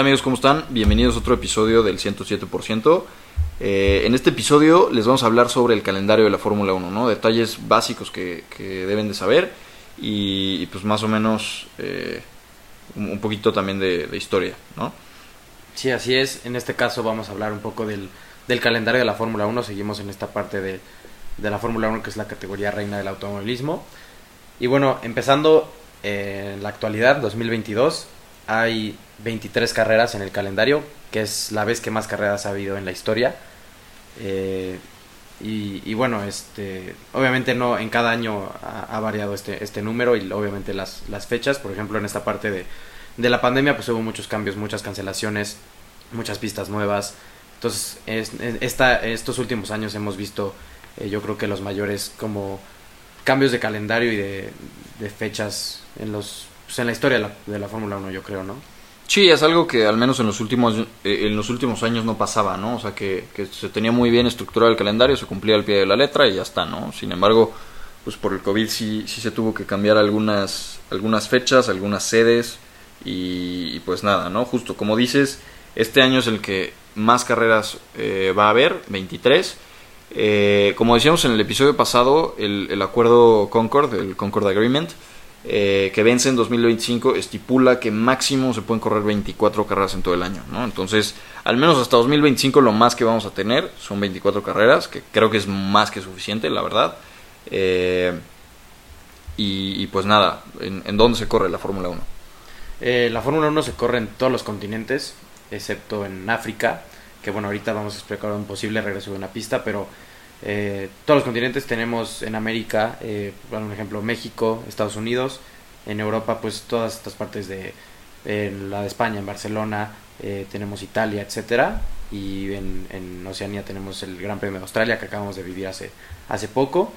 Hola amigos, ¿cómo están? Bienvenidos a otro episodio del 107%. Eh, en este episodio les vamos a hablar sobre el calendario de la Fórmula 1, ¿no? Detalles básicos que, que deben de saber y, y pues más o menos eh, un, poquito también de, de historia, ¿no? Sí, así es. En este caso vamos a hablar un poco del, del calendario de la Fórmula 1. Seguimos en esta parte de, de la Fórmula 1 que es la categoría reina del automovilismo. Y bueno, empezando eh, en la actualidad, 2022, hay 23 carreras en el calendario, que es la vez que más carreras ha habido en la historia. Eh, y, bueno, este, obviamente no en cada año ha, variado este, este número y obviamente las, las fechas. Por ejemplo, en esta parte de, de la pandemia pues hubo muchos cambios, muchas cancelaciones, muchas pistas nuevas. Entonces, es, esta, estos últimos años hemos visto, eh, yo creo que los mayores como cambios de calendario y de fechas en los pues, en la historia de la, Fórmula 1, yo creo, ¿no? Sí, es algo que al menos en los últimos eh, en los últimos años no pasaba, ¿no? O sea, que, se tenía muy bien estructurado el calendario, se cumplía al pie de la letra y ya está, ¿no? Sin embargo, pues por el COVID sí, sí se tuvo que cambiar algunas, algunas fechas, algunas sedes y, y pues nada, ¿no? Justo como dices, este año es el que más carreras eh, va a haber, 23. Eh, como decíamos en el episodio pasado, el, el acuerdo Concord, el Concord Agreement, eh, que vence en 2025, estipula que máximo se pueden correr 24 carreras en todo el año, ¿no? Entonces, al menos hasta 2025 lo más que vamos a tener son 24 carreras, que creo que es más que suficiente, la verdad. Eh, y, pues nada, ¿en, en dónde se corre la Fórmula 1? Eh, la Fórmula 1 se corre en todos los continentes, excepto en África, que bueno, ahorita vamos a explicar un posible regreso de una pista, pero eh, todos los continentes tenemos en América, eh, por un ejemplo, México, Estados Unidos, en Europa, pues todas estas partes de en la de España, en Barcelona, eh, tenemos Italia, etcétera, y en, en, Oceanía tenemos el Gran Premio de Australia que acabamos de vivir hace, hace poco,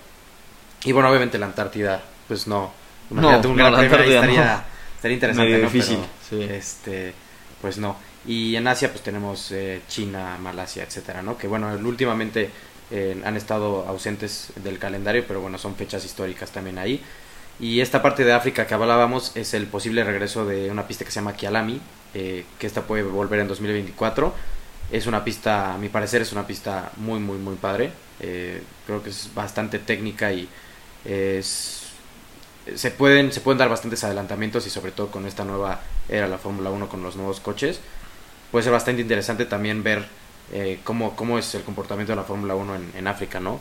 y bueno, obviamente la Antártida, pues no, imagínate no, un Gran no, Premio estaría, no. estaría interesante, difícil, Pero, sí. este, pues no. Y en Asia pues tenemos eh, China, Malasia, etcétera, ¿no? Que bueno, últimamente eh, han estado ausentes del calendario, pero bueno, son fechas históricas también ahí. Y esta parte de África que hablábamos es el posible regreso de una pista que se llama Kialami, eh, que esta puede volver en 2024. Es una pista, a mi parecer, es una pista muy, muy, muy padre. Eh, creo que es bastante técnica y es, se, pueden, se pueden dar bastantes adelantamientos y sobre todo con esta nueva era la Fórmula 1 con los nuevos coches. Puede ser bastante interesante también ver eh, cómo, cómo es el comportamiento de la Fórmula 1 en, África, ¿no?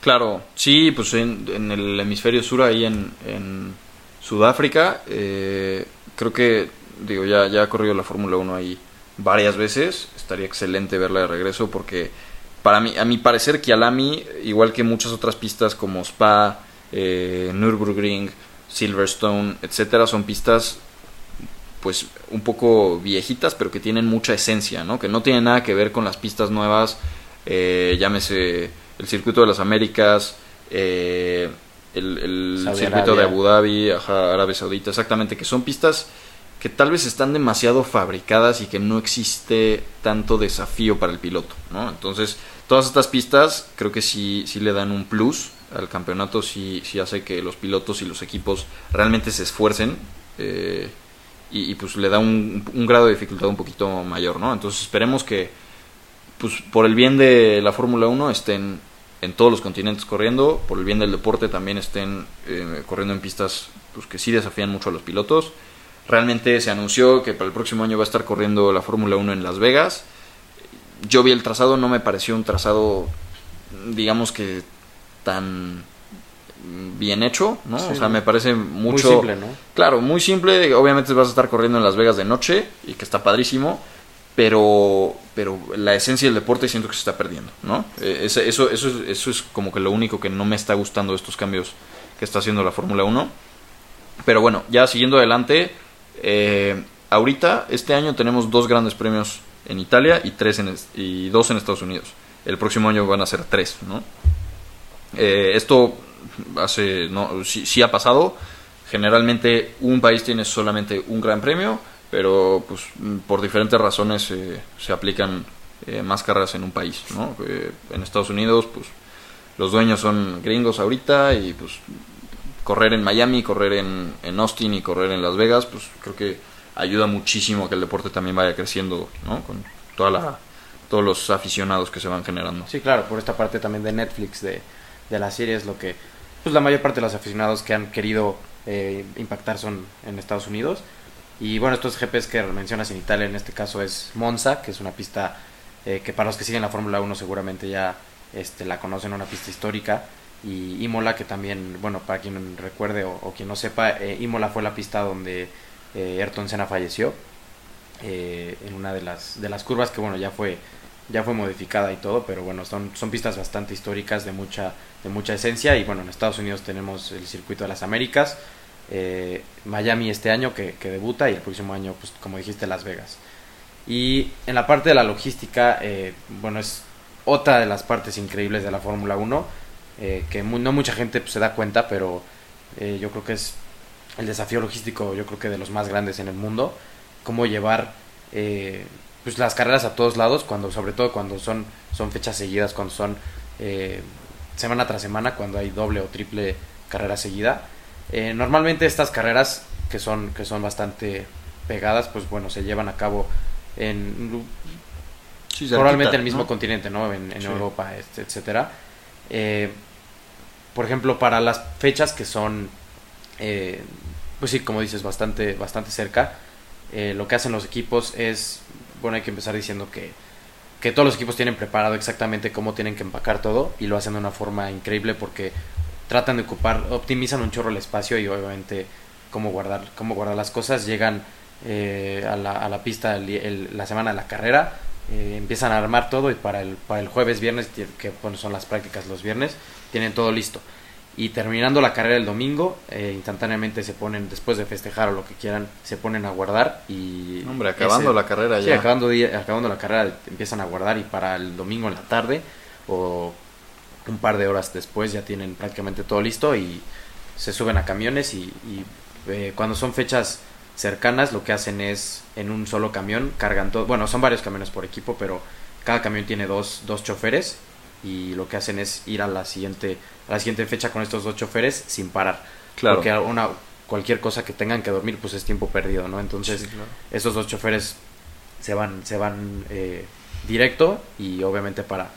Claro, sí, pues en, el hemisferio sur, ahí en, en Sudáfrica, eh, creo que, digo, ya, ya ha corrido la Fórmula 1 ahí varias veces, estaría excelente verla de regreso porque para mí, a mi parecer, Kialami, igual que muchas otras pistas como Spa, eh, Nürburgring, Silverstone, etcétera, son pistas pues un poco viejitas, pero que tienen mucha esencia, ¿no? Que no tienen nada que ver con las pistas nuevas, eh, llámese el circuito de las Américas, eh, el, el circuito de Abu Dhabi, ajá, Arabia Saudita, exactamente, que son pistas que tal vez están demasiado fabricadas y que no existe tanto desafío para el piloto, ¿no? Entonces, todas estas pistas creo que sí, sí le dan un plus al campeonato, sí, sí hace que los pilotos y los equipos realmente se esfuercen. Eh, y, pues le da un, un, grado de dificultad un poquito mayor, ¿no? Entonces esperemos que pues por el bien de la Fórmula 1 estén en todos los continentes corriendo, por el bien del deporte también estén eh, corriendo en pistas pues que sí desafían mucho a los pilotos. Realmente se anunció que para el próximo año va a estar corriendo la Fórmula 1 en Las Vegas. Yo vi el trazado, no me pareció un trazado digamos que tan bien hecho, ¿no? Sí, o sea, me parece mucho... Muy simple, ¿no? Claro, muy simple. Obviamente vas a estar corriendo en Las Vegas de noche y que está padrísimo, pero, pero la esencia del deporte siento que se está perdiendo, ¿no? Eh, eso, eso, eso, es, eso es como que lo único que no me está gustando de estos cambios que está haciendo la Fórmula 1. Pero bueno, ya siguiendo adelante, eh, ahorita, este año tenemos dos grandes premios en Italia y, tres en, y dos en Estados Unidos. El próximo año van a ser tres, ¿no? Eh, esto hace no sí, sí, ha pasado generalmente un país tiene solamente un gran premio pero pues por diferentes razones eh, se aplican eh, más carreras en un país ¿no? Eh, en Estados Unidos pues los dueños son gringos ahorita y pues correr en Miami correr en, en Austin y correr en Las Vegas pues creo que ayuda muchísimo a que el deporte también vaya creciendo, ¿no? Con toda la, todos los aficionados que se van generando. Sí, claro, por esta parte también de Netflix, de, de la serie, es lo que, pues la mayor parte de los aficionados que han querido eh, impactar son en Estados Unidos. Y bueno, estos GPs que mencionas en Italia, en este caso es Monza, que es una pista eh, que para los que siguen la Fórmula 1 seguramente ya este, la conocen, una pista histórica. Y Imola, que también, bueno, para quien recuerde o, quien no sepa, eh, Imola fue la pista donde eh, Ayrton Senna falleció. en una de las, de las curvas que, bueno, ya fue, ya fue modificada y todo, pero bueno, son, son pistas bastante históricas de mucha, de mucha esencia. Y bueno, en Estados Unidos tenemos el Circuito de las Américas, Miami este año que, que, debuta y el próximo año, pues como dijiste, Las Vegas. Y en la parte de la logística, eh, bueno, es otra de las partes increíbles de la Fórmula 1, eh, que no mucha gente pues, se da cuenta, pero eh, yo creo que es el desafío logístico, yo creo que de los más grandes en el mundo, cómo llevar pues las carreras a todos lados, cuando sobre todo cuando son, son fechas seguidas, cuando son semana tras semana, cuando hay doble o triple carrera seguida. normalmente estas carreras que son, que son bastante pegadas, pues bueno, se llevan a cabo en probablemente en el mismo continente, ¿no? En, Europa, este, etcétera. Eh, por ejemplo, para las fechas que son, eh, pues sí, como dices, bastante, bastante cerca, eh, lo que hacen los equipos es, bueno, hay que empezar diciendo que, que todos los equipos tienen preparado exactamente cómo tienen que empacar todo y lo hacen de una forma increíble porque tratan de ocupar, optimizan un chorro el espacio y obviamente cómo guardar, cómo guardar las cosas, llegan eh, a, la, a, la, pista la semana de la carrera. Eh, empiezan a armar todo y para el, para el jueves, viernes, que bueno, son las prácticas los viernes, tienen todo listo. Y terminando la carrera el domingo, eh, instantáneamente se ponen, después de festejar o lo que quieran, se ponen a guardar y... Hombre, acabando la carrera ya. acabando, acabando la carrera empiezan a guardar y para el domingo en la tarde o un par de horas después ya tienen prácticamente todo listo y se suben a camiones y, y cuando son fechas cercanas lo que hacen es en un solo camión cargan todo, bueno, son varios camiones por equipo, pero cada camión tiene dos, dos choferes y lo que hacen es ir a la siguiente a la siguiente fecha con estos dos choferes sin parar. Claro. Porque una, cualquier cosa que tengan que dormir pues es tiempo perdido, ¿no? Entonces, estos dos choferes se van se van eh, directo y obviamente para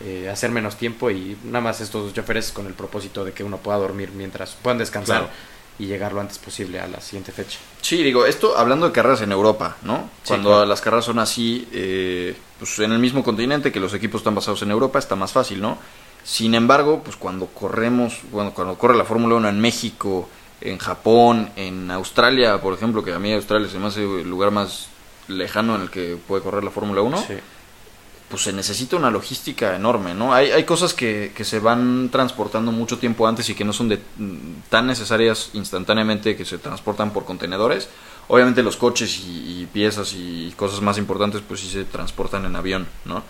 eh, hacer menos tiempo y nada más estos dos choferes con el propósito de que uno pueda dormir mientras puedan descansar y llegar lo antes posible a la siguiente fecha. Sí, digo, esto hablando de carreras en Europa, ¿no? Cuando las carreras son así, eh, pues en el mismo continente, que los equipos están basados en Europa, está más fácil, ¿no? Sin embargo, pues cuando corremos, bueno, cuando corre la Fórmula 1 en México, en Japón, en Australia, por ejemplo, que a mí Australia se me hace el lugar más lejano en el que puede correr la Fórmula 1, sí pues se necesita una logística enorme, ¿no? Hay, hay cosas que, que, se van transportando mucho tiempo antes y que no son de, tan necesarias instantáneamente que se transportan por contenedores. Obviamente los coches y, piezas y cosas más importantes pues sí se transportan en avión, ¿no?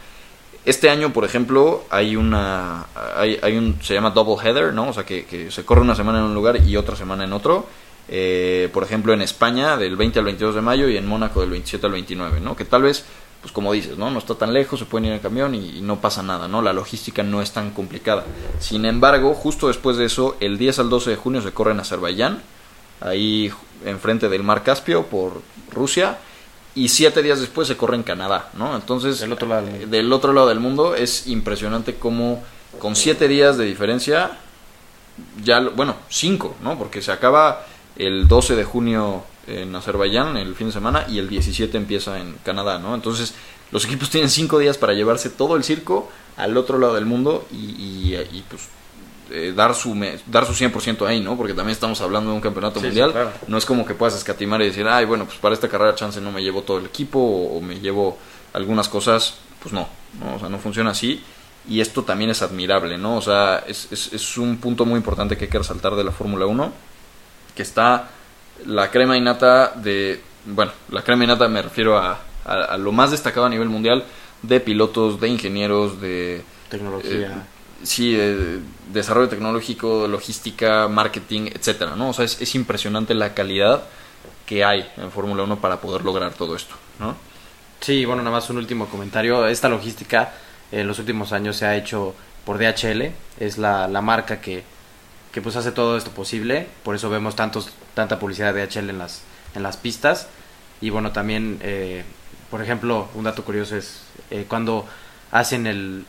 Este año, por ejemplo, hay una hay, hay un se llama double header, ¿no? O sea que, que se corre una semana en un lugar y otra semana en otro. Eh, por ejemplo, en España del 20 al 22 de mayo y en Mónaco del 27 al 29, ¿no? Que tal vez pues como dices, ¿no? No está tan lejos, se pueden ir en camión y, no pasa nada, ¿no? La logística no es tan complicada. Sin embargo, justo después de eso, el 10 al 12 de junio se corre en Azerbaiyán, ahí enfrente del Mar Caspio por Rusia, y siete días después se corre en Canadá, ¿no? Entonces, del otro lado, del otro lado del mundo es impresionante cómo con siete días de diferencia, ya, bueno, cinco, ¿no? Porque se acaba el 12 de junio en Azerbaiyán el fin de semana y el 17 empieza en Canadá, ¿no? Entonces los equipos tienen cinco días para llevarse todo el circo al otro lado del mundo y, y, pues eh, dar su dar su 100% ahí, ¿no? Porque también estamos hablando de un campeonato mundial, no es como que puedas escatimar y decir, ay, bueno, pues para esta carrera chance no me llevo todo el equipo o, me llevo algunas cosas, pues no, no, o sea, no funciona así y esto también es admirable, ¿no? O sea, es, es, es un punto muy importante que hay que resaltar de la Fórmula 1, que está la crema innata de, bueno, la crema innata me refiero a, a, lo más destacado a nivel mundial de pilotos, de ingenieros, de... Tecnología. Eh, sí, de desarrollo tecnológico, logística, marketing, etcétera, ¿no? O sea, es, es impresionante la calidad que hay en Fórmula 1 para poder lograr todo esto, ¿no? Sí, bueno, nada más un último comentario. Esta logística en los últimos años se ha hecho por DHL, es la, la marca que, que pues hace todo esto posible, por eso vemos tantos, tanta publicidad de DHL en las, en las pistas. Y bueno, también, eh, por ejemplo, un dato curioso es eh, cuando hacen el...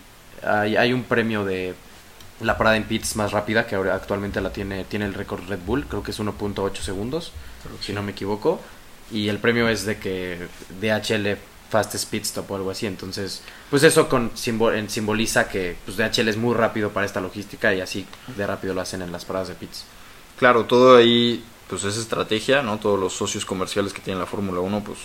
Hay, hay un premio de la parada en pits más rápida, que ahora actualmente la tiene, tiene el récord Red Bull, creo que es 1.8 segundos, si no me equivoco. Y el premio es de que DHL Fastest Pit Stop o algo así. Entonces, pues eso con, simbol, simboliza que pues, DHL es muy rápido para esta logística y así de rápido lo hacen en las paradas de pits. Claro, todo ahí pues es estrategia, ¿no? Todos los socios comerciales que tiene la Fórmula 1, pues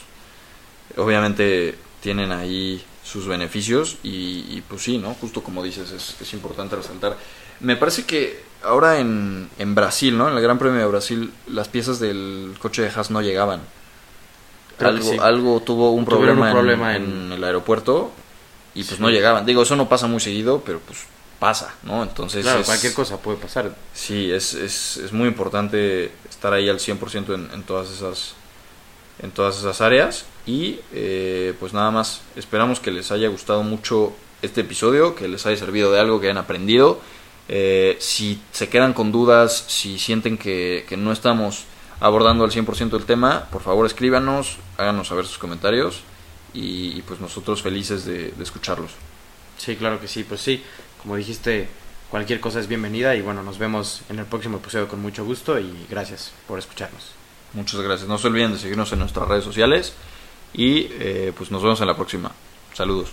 obviamente tienen ahí sus beneficios y, pues sí, ¿no? Justo como dices, es, es, importante resaltar. Me parece que ahora en, en Brasil, ¿no? En el Gran Premio de Brasil, las piezas del coche de Haas no llegaban. Algo, sí. algo tuvo un problema, un problema en, en, en, el aeropuerto y pues Sí. no llegaban. Digo, eso no pasa muy seguido, pero pues pasa, ¿no? Entonces Claro, es- cualquier cosa puede pasar. Sí, es, es, es muy importante estar ahí al 100% en, en todas esas en todas esas áreas y eh, pues nada más esperamos que les haya gustado mucho este episodio, que les haya servido de algo, que hayan aprendido. Eh, si se quedan con dudas, si sienten que, que no estamos abordando al 100% el tema, por favor escríbanos, háganos saber sus comentarios y, y, pues nosotros felices de, de escucharlos. Sí, claro que sí, pues sí, como dijiste, cualquier cosa es bienvenida y bueno, nos vemos en el próximo episodio con mucho gusto y gracias por escucharnos. Muchas gracias. No se olviden de seguirnos en nuestras redes sociales y eh, pues nos vemos en la próxima. Saludos.